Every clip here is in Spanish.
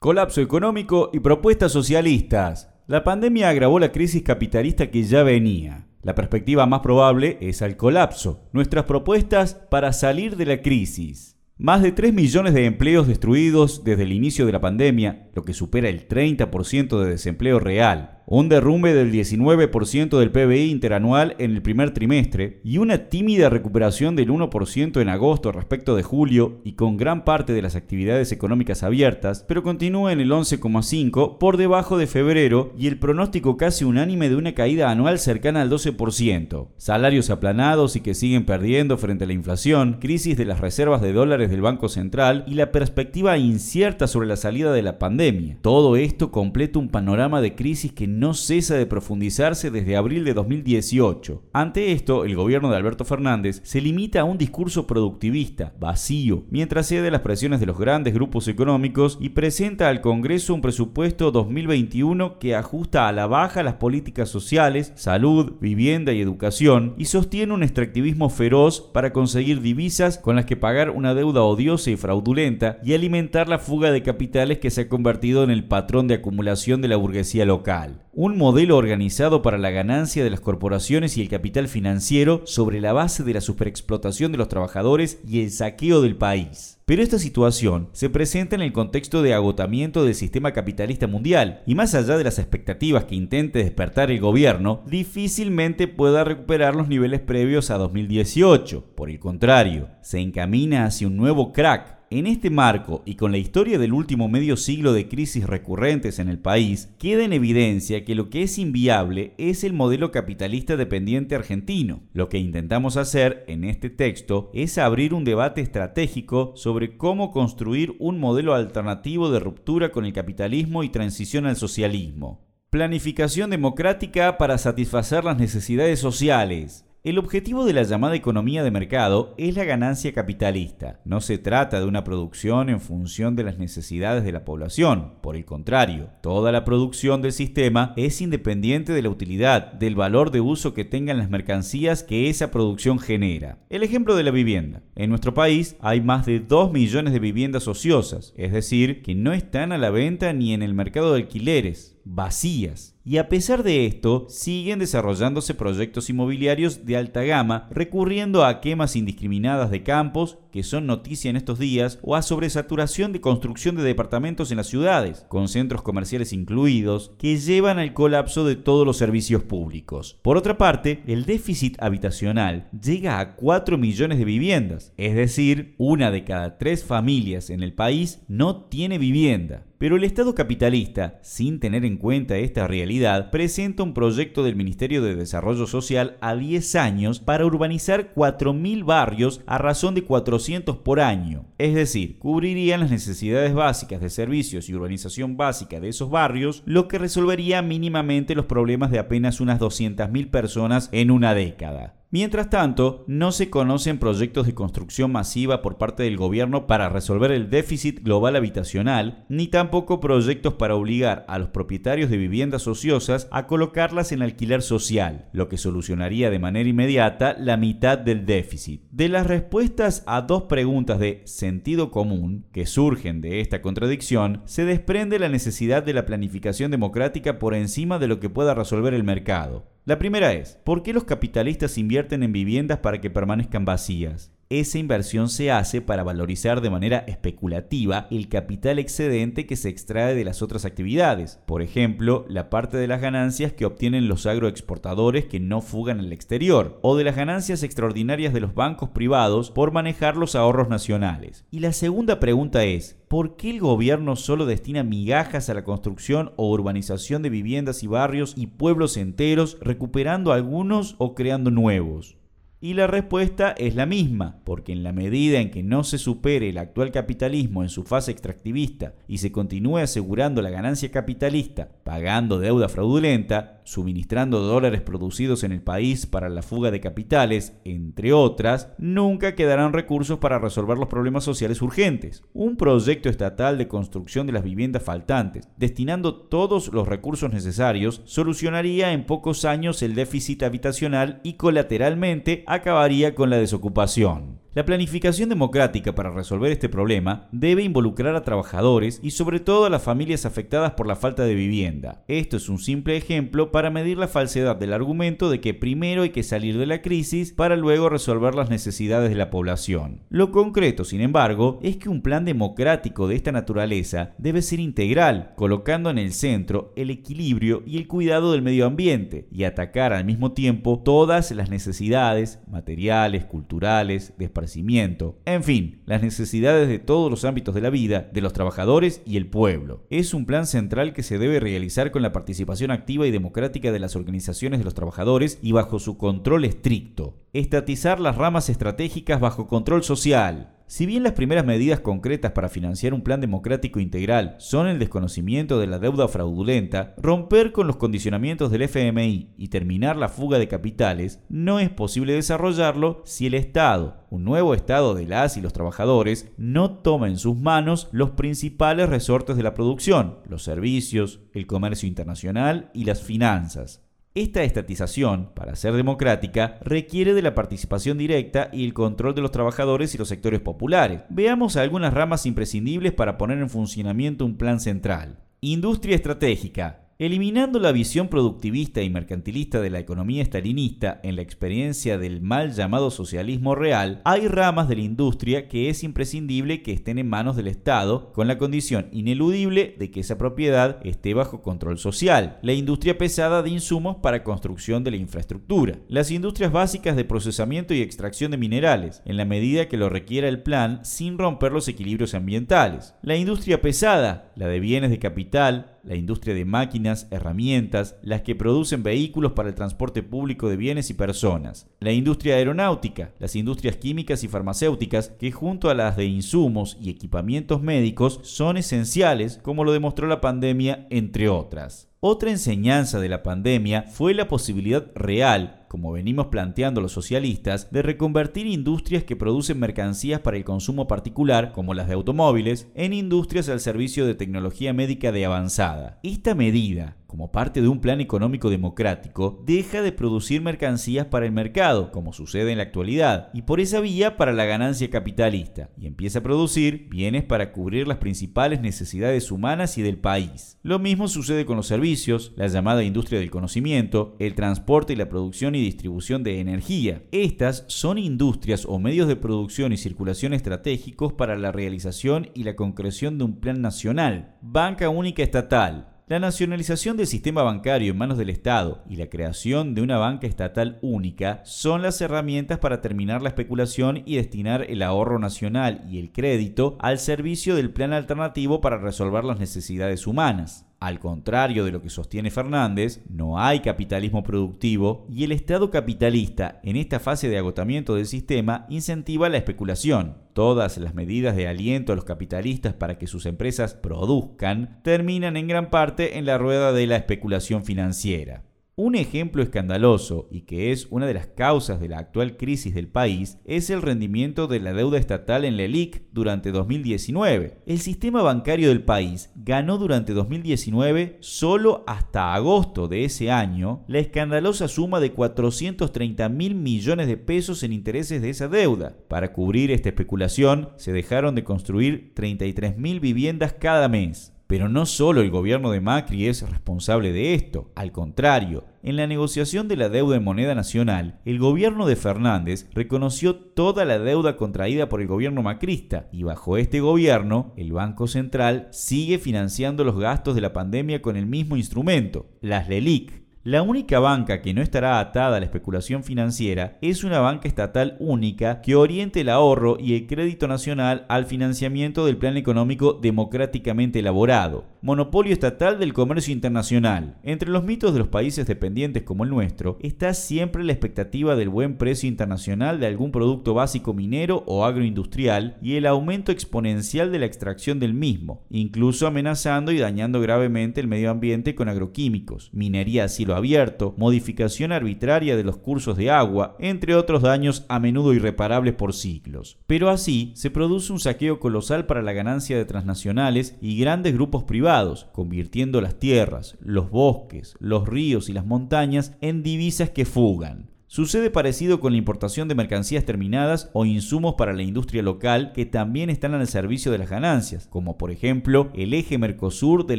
Colapso económico y propuestas socialistas. La pandemia agravó la crisis capitalista que ya venía. La perspectiva más probable es al colapso. Nuestras propuestas para salir de la crisis. Más de 3 millones de empleos destruidos desde el inicio de la pandemia, lo que supera el 30% de desempleo real un derrumbe del 19% del PBI interanual en el primer trimestre y una tímida recuperación del 1% en agosto respecto de julio y con gran parte de las actividades económicas abiertas, pero continúa en el 11,5% por debajo de febrero y el pronóstico casi unánime de una caída anual cercana al 12%. Salarios aplanados y que siguen perdiendo frente a la inflación, crisis de las reservas de dólares del Banco Central y la perspectiva incierta sobre la salida de la pandemia. Todo esto completa un panorama de crisis que no cesa de profundizarse desde abril de 2018. Ante esto, el gobierno de Alberto Fernández se limita a un discurso productivista, vacío, mientras cede las presiones de los grandes grupos económicos y presenta al Congreso un presupuesto 2021 que ajusta a la baja las políticas sociales, salud, vivienda y educación y sostiene un extractivismo feroz para conseguir divisas con las que pagar una deuda odiosa y fraudulenta y alimentar la fuga de capitales que se ha convertido en el patrón de acumulación de la burguesía local un modelo organizado para la ganancia de las corporaciones y el capital financiero sobre la base de la superexplotación de los trabajadores y el saqueo del país. Pero esta situación se presenta en el contexto de agotamiento del sistema capitalista mundial y más allá de las expectativas que intente despertar el gobierno, difícilmente pueda recuperar los niveles previos a 2018. Por el contrario, se encamina hacia un nuevo crack en este marco y con la historia del último medio siglo de crisis recurrentes en el país, queda en evidencia que lo que es inviable es el modelo capitalista dependiente argentino. Lo que intentamos hacer en este texto es abrir un debate estratégico sobre cómo construir un modelo alternativo de ruptura con el capitalismo y transición al socialismo. Planificación democrática para satisfacer las necesidades sociales. El objetivo de la llamada economía de mercado es la ganancia capitalista. No se trata de una producción en función de las necesidades de la población. Por el contrario, toda la producción del sistema es independiente de la utilidad, del valor de uso que tengan las mercancías que esa producción genera. El ejemplo de la vivienda. En nuestro país hay más de 2 millones de viviendas ociosas, es decir, que no están a la venta ni en el mercado de alquileres vacías. Y a pesar de esto, siguen desarrollándose proyectos inmobiliarios de alta gama, recurriendo a quemas indiscriminadas de campos, que son noticia en estos días, o a sobresaturación de construcción de departamentos en las ciudades, con centros comerciales incluidos, que llevan al colapso de todos los servicios públicos. Por otra parte, el déficit habitacional llega a 4 millones de viviendas, es decir, una de cada tres familias en el país no tiene vivienda. Pero el Estado capitalista, sin tener en cuenta esta realidad, presenta un proyecto del Ministerio de Desarrollo Social a 10 años para urbanizar 4.000 barrios a razón de 400 por año. Es decir, cubrirían las necesidades básicas de servicios y urbanización básica de esos barrios, lo que resolvería mínimamente los problemas de apenas unas 200.000 personas en una década. Mientras tanto, no se conocen proyectos de construcción masiva por parte del gobierno para resolver el déficit global habitacional, ni tampoco proyectos para obligar a los propietarios de viviendas ociosas a colocarlas en alquiler social, lo que solucionaría de manera inmediata la mitad del déficit. De las respuestas a dos preguntas de sentido común que surgen de esta contradicción, se desprende la necesidad de la planificación democrática por encima de lo que pueda resolver el mercado. La primera es, ¿por qué los capitalistas invierten en viviendas para que permanezcan vacías? Esa inversión se hace para valorizar de manera especulativa el capital excedente que se extrae de las otras actividades, por ejemplo, la parte de las ganancias que obtienen los agroexportadores que no fugan al exterior, o de las ganancias extraordinarias de los bancos privados por manejar los ahorros nacionales. Y la segunda pregunta es, ¿por qué el gobierno solo destina migajas a la construcción o urbanización de viviendas y barrios y pueblos enteros, recuperando algunos o creando nuevos? Y la respuesta es la misma, porque en la medida en que no se supere el actual capitalismo en su fase extractivista y se continúe asegurando la ganancia capitalista, pagando deuda fraudulenta, suministrando dólares producidos en el país para la fuga de capitales, entre otras, nunca quedarán recursos para resolver los problemas sociales urgentes. Un proyecto estatal de construcción de las viviendas faltantes, destinando todos los recursos necesarios, solucionaría en pocos años el déficit habitacional y colateralmente acabaría con la desocupación. La planificación democrática para resolver este problema debe involucrar a trabajadores y sobre todo a las familias afectadas por la falta de vivienda. Esto es un simple ejemplo para medir la falsedad del argumento de que primero hay que salir de la crisis para luego resolver las necesidades de la población. Lo concreto, sin embargo, es que un plan democrático de esta naturaleza debe ser integral, colocando en el centro el equilibrio y el cuidado del medio ambiente y atacar al mismo tiempo todas las necesidades materiales, culturales, de en fin, las necesidades de todos los ámbitos de la vida, de los trabajadores y el pueblo. Es un plan central que se debe realizar con la participación activa y democrática de las organizaciones de los trabajadores y bajo su control estricto. Estatizar las ramas estratégicas bajo control social, si bien las primeras medidas concretas para financiar un plan democrático integral son el desconocimiento de la deuda fraudulenta, romper con los condicionamientos del FMI y terminar la fuga de capitales, no es posible desarrollarlo si el Estado, un nuevo Estado de las y los trabajadores, no toma en sus manos los principales resortes de la producción, los servicios, el comercio internacional y las finanzas. Esta estatización, para ser democrática, requiere de la participación directa y el control de los trabajadores y los sectores populares. Veamos algunas ramas imprescindibles para poner en funcionamiento un plan central. Industria estratégica. Eliminando la visión productivista y mercantilista de la economía estalinista en la experiencia del mal llamado socialismo real, hay ramas de la industria que es imprescindible que estén en manos del Estado, con la condición ineludible de que esa propiedad esté bajo control social. La industria pesada de insumos para construcción de la infraestructura. Las industrias básicas de procesamiento y extracción de minerales, en la medida que lo requiera el plan sin romper los equilibrios ambientales. La industria pesada, la de bienes de capital, la industria de máquinas, herramientas, las que producen vehículos para el transporte público de bienes y personas, la industria aeronáutica, las industrias químicas y farmacéuticas, que junto a las de insumos y equipamientos médicos son esenciales, como lo demostró la pandemia, entre otras. Otra enseñanza de la pandemia fue la posibilidad real como venimos planteando los socialistas, de reconvertir industrias que producen mercancías para el consumo particular, como las de automóviles, en industrias al servicio de tecnología médica de avanzada. Esta medida, como parte de un plan económico democrático, deja de producir mercancías para el mercado, como sucede en la actualidad, y por esa vía para la ganancia capitalista, y empieza a producir bienes para cubrir las principales necesidades humanas y del país. Lo mismo sucede con los servicios, la llamada industria del conocimiento, el transporte y la producción y distribución de energía. Estas son industrias o medios de producción y circulación estratégicos para la realización y la concreción de un plan nacional. Banca única estatal, la nacionalización del sistema bancario en manos del Estado y la creación de una banca estatal única son las herramientas para terminar la especulación y destinar el ahorro nacional y el crédito al servicio del plan alternativo para resolver las necesidades humanas. Al contrario de lo que sostiene Fernández, no hay capitalismo productivo y el Estado capitalista en esta fase de agotamiento del sistema incentiva la especulación. Todas las medidas de aliento a los capitalistas para que sus empresas produzcan terminan en gran parte en la rueda de la especulación financiera. Un ejemplo escandaloso y que es una de las causas de la actual crisis del país es el rendimiento de la deuda estatal en la ELIC durante 2019. El sistema bancario del país ganó durante 2019 solo hasta agosto de ese año la escandalosa suma de 430 mil millones de pesos en intereses de esa deuda. Para cubrir esta especulación se dejaron de construir 33 mil viviendas cada mes. Pero no solo el gobierno de Macri es responsable de esto, al contrario, en la negociación de la deuda en moneda nacional, el gobierno de Fernández reconoció toda la deuda contraída por el gobierno macrista y bajo este gobierno, el Banco Central sigue financiando los gastos de la pandemia con el mismo instrumento, las LELIC, la única banca que no estará atada a la especulación financiera es una banca estatal única que oriente el ahorro y el crédito nacional al financiamiento del plan económico democráticamente elaborado. Monopolio estatal del comercio internacional. Entre los mitos de los países dependientes como el nuestro está siempre la expectativa del buen precio internacional de algún producto básico minero o agroindustrial y el aumento exponencial de la extracción del mismo, incluso amenazando y dañando gravemente el medio ambiente con agroquímicos, minería a cielo abierto, modificación arbitraria de los cursos de agua, entre otros daños a menudo irreparables por siglos. Pero así se produce un saqueo colosal para la ganancia de transnacionales y grandes grupos privados, convirtiendo las tierras, los bosques, los ríos y las montañas en divisas que fugan. Sucede parecido con la importación de mercancías terminadas o insumos para la industria local que también están al servicio de las ganancias, como por ejemplo el eje Mercosur de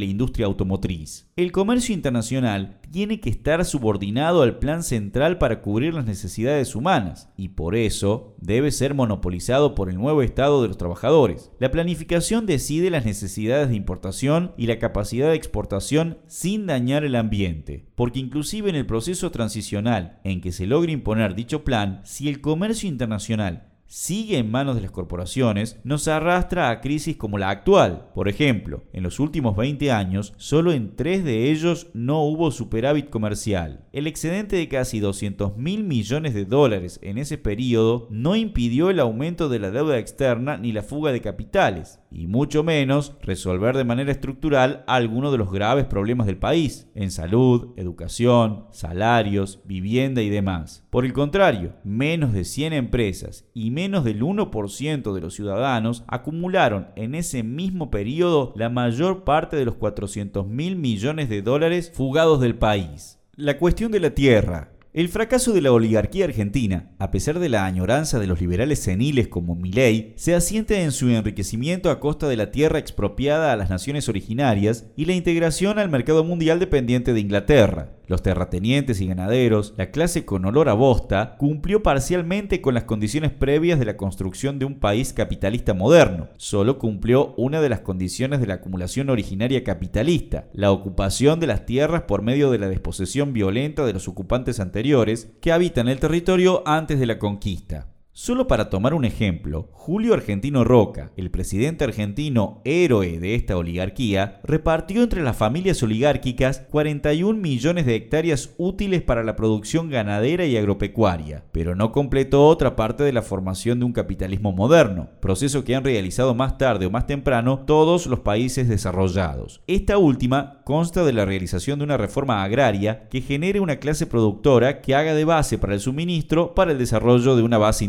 la industria automotriz. El comercio internacional tiene que estar subordinado al plan central para cubrir las necesidades humanas y por eso debe ser monopolizado por el nuevo Estado de los trabajadores. La planificación decide las necesidades de importación y la capacidad de exportación sin dañar el ambiente, porque inclusive en el proceso transicional en que se logra imponer dicho plan, si el comercio internacional sigue en manos de las corporaciones, nos arrastra a crisis como la actual. Por ejemplo, en los últimos 20 años, solo en tres de ellos no hubo superávit comercial. El excedente de casi 200 mil millones de dólares en ese periodo no impidió el aumento de la deuda externa ni la fuga de capitales, y mucho menos resolver de manera estructural algunos de los graves problemas del país, en salud, educación, salarios, vivienda y demás. Por el contrario, menos de 100 empresas y menos del 1% de los ciudadanos acumularon en ese mismo periodo la mayor parte de los 400 mil millones de dólares fugados del país. La cuestión de la tierra, el fracaso de la oligarquía argentina, a pesar de la añoranza de los liberales seniles como Milley, se asiente en su enriquecimiento a costa de la tierra expropiada a las naciones originarias y la integración al mercado mundial dependiente de Inglaterra. Los terratenientes y ganaderos, la clase con olor a bosta, cumplió parcialmente con las condiciones previas de la construcción de un país capitalista moderno. Solo cumplió una de las condiciones de la acumulación originaria capitalista, la ocupación de las tierras por medio de la desposesión violenta de los ocupantes anteriores que habitan el territorio antes de la conquista. Solo para tomar un ejemplo, Julio Argentino Roca, el presidente argentino héroe de esta oligarquía, repartió entre las familias oligárquicas 41 millones de hectáreas útiles para la producción ganadera y agropecuaria, pero no completó otra parte de la formación de un capitalismo moderno, proceso que han realizado más tarde o más temprano todos los países desarrollados. Esta última consta de la realización de una reforma agraria que genere una clase productora que haga de base para el suministro para el desarrollo de una base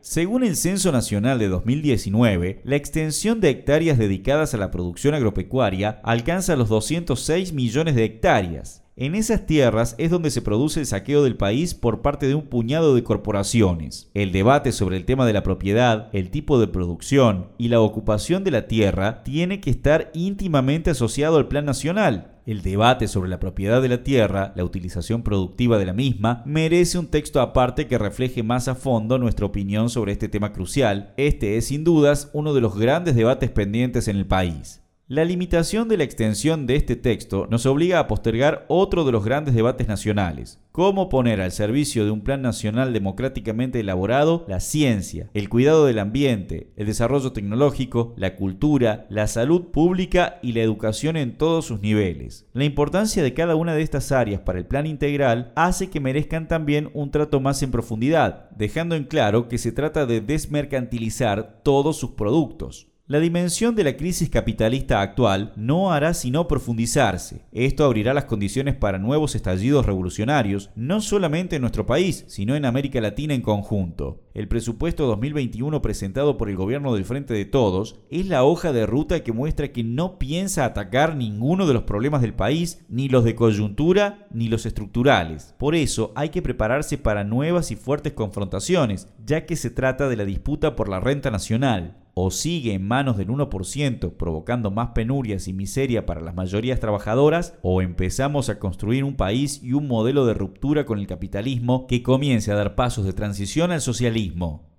según el Censo Nacional de 2019, la extensión de hectáreas dedicadas a la producción agropecuaria alcanza los 206 millones de hectáreas. En esas tierras es donde se produce el saqueo del país por parte de un puñado de corporaciones. El debate sobre el tema de la propiedad, el tipo de producción y la ocupación de la tierra tiene que estar íntimamente asociado al Plan Nacional. El debate sobre la propiedad de la tierra, la utilización productiva de la misma, merece un texto aparte que refleje más a fondo nuestra opinión sobre este tema crucial. Este es sin dudas uno de los grandes debates pendientes en el país. La limitación de la extensión de este texto nos obliga a postergar otro de los grandes debates nacionales. Cómo poner al servicio de un plan nacional democráticamente elaborado la ciencia, el cuidado del ambiente, el desarrollo tecnológico, la cultura, la salud pública y la educación en todos sus niveles. La importancia de cada una de estas áreas para el plan integral hace que merezcan también un trato más en profundidad, dejando en claro que se trata de desmercantilizar todos sus productos. La dimensión de la crisis capitalista actual no hará sino profundizarse. Esto abrirá las condiciones para nuevos estallidos revolucionarios, no solamente en nuestro país, sino en América Latina en conjunto. El presupuesto 2021 presentado por el gobierno del Frente de Todos es la hoja de ruta que muestra que no piensa atacar ninguno de los problemas del país, ni los de coyuntura, ni los estructurales. Por eso hay que prepararse para nuevas y fuertes confrontaciones, ya que se trata de la disputa por la renta nacional o sigue en manos del 1%, provocando más penurias y miseria para las mayorías trabajadoras, o empezamos a construir un país y un modelo de ruptura con el capitalismo que comience a dar pasos de transición al socialismo.